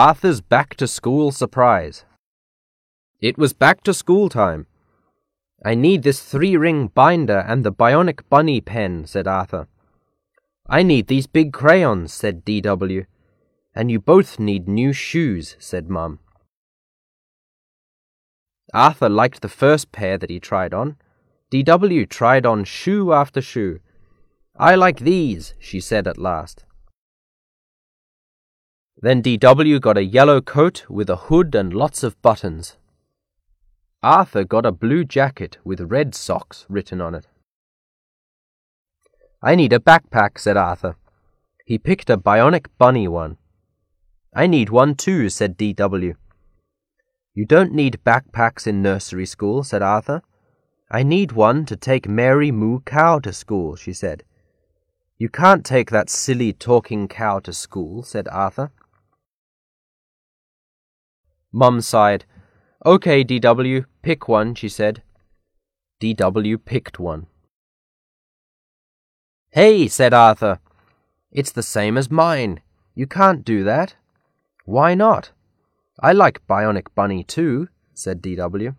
Arthur's back to school surprise. It was back to school time. I need this three ring binder and the bionic bunny pen, said Arthur. I need these big crayons, said D.W. And you both need new shoes, said Mum. Arthur liked the first pair that he tried on. D.W. tried on shoe after shoe. I like these, she said at last. Then D.W. got a yellow coat with a hood and lots of buttons. Arthur got a blue jacket with red socks written on it. I need a backpack, said Arthur. He picked a bionic bunny one. I need one too, said D.W. You don't need backpacks in nursery school, said Arthur. I need one to take Mary Moo Cow to school, she said. You can't take that silly talking cow to school, said Arthur. Mum sighed. Okay, DW, pick one, she said. DW picked one. Hey, said Arthur. It's the same as mine. You can't do that. Why not? I like Bionic Bunny too, said DW.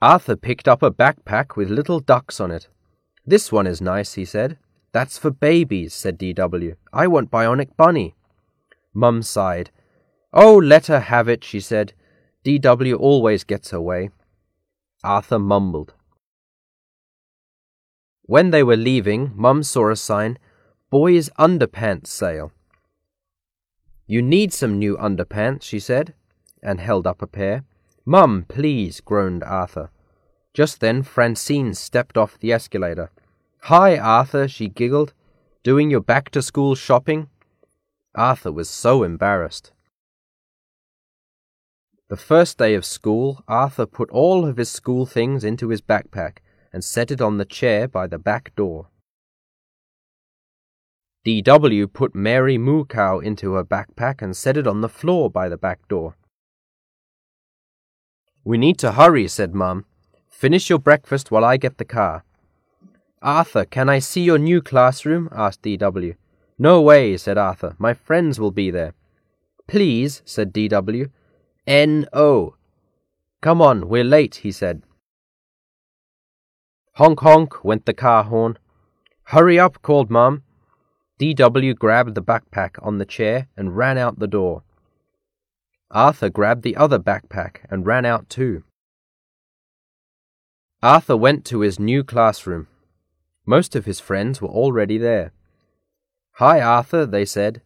Arthur picked up a backpack with little ducks on it. This one is nice, he said. That's for babies, said DW. I want Bionic Bunny. Mum sighed. Oh, let her have it, she said. D.W. always gets her way. Arthur mumbled. When they were leaving, Mum saw a sign, Boys' Underpants Sale. You need some new underpants, she said, and held up a pair. Mum, please, groaned Arthur. Just then Francine stepped off the escalator. Hi, Arthur, she giggled. Doing your back to school shopping? Arthur was so embarrassed. The first day of school, Arthur put all of his school things into his backpack and set it on the chair by the back door. D.W. put Mary Moo Cow into her backpack and set it on the floor by the back door. We need to hurry, said Mum. Finish your breakfast while I get the car. Arthur, can I see your new classroom? asked D.W. No way, said Arthur. My friends will be there. Please, said D.W. N-O. Come on, we're late, he said. Honk honk went the car horn. Hurry up, called Mum. D.W. grabbed the backpack on the chair and ran out the door. Arthur grabbed the other backpack and ran out too. Arthur went to his new classroom. Most of his friends were already there. Hi, Arthur, they said.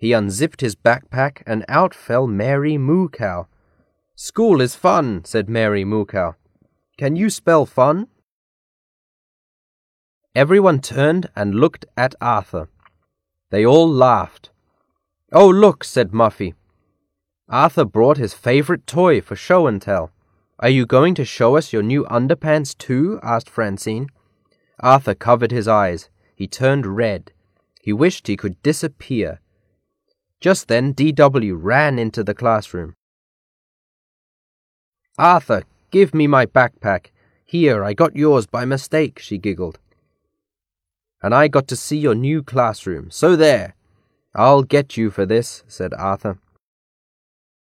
He unzipped his backpack, and out fell Mary Moo Cow. School is fun, said Mary Moo Cow. Can you spell fun? Everyone turned and looked at Arthur. They all laughed. Oh, look, said Muffy. Arthur brought his favorite toy for show and tell. Are you going to show us your new underpants too? asked Francine. Arthur covered his eyes. He turned red. He wished he could disappear. Just then, D.W. ran into the classroom. Arthur, give me my backpack. Here, I got yours by mistake, she giggled. And I got to see your new classroom, so there. I'll get you for this, said Arthur.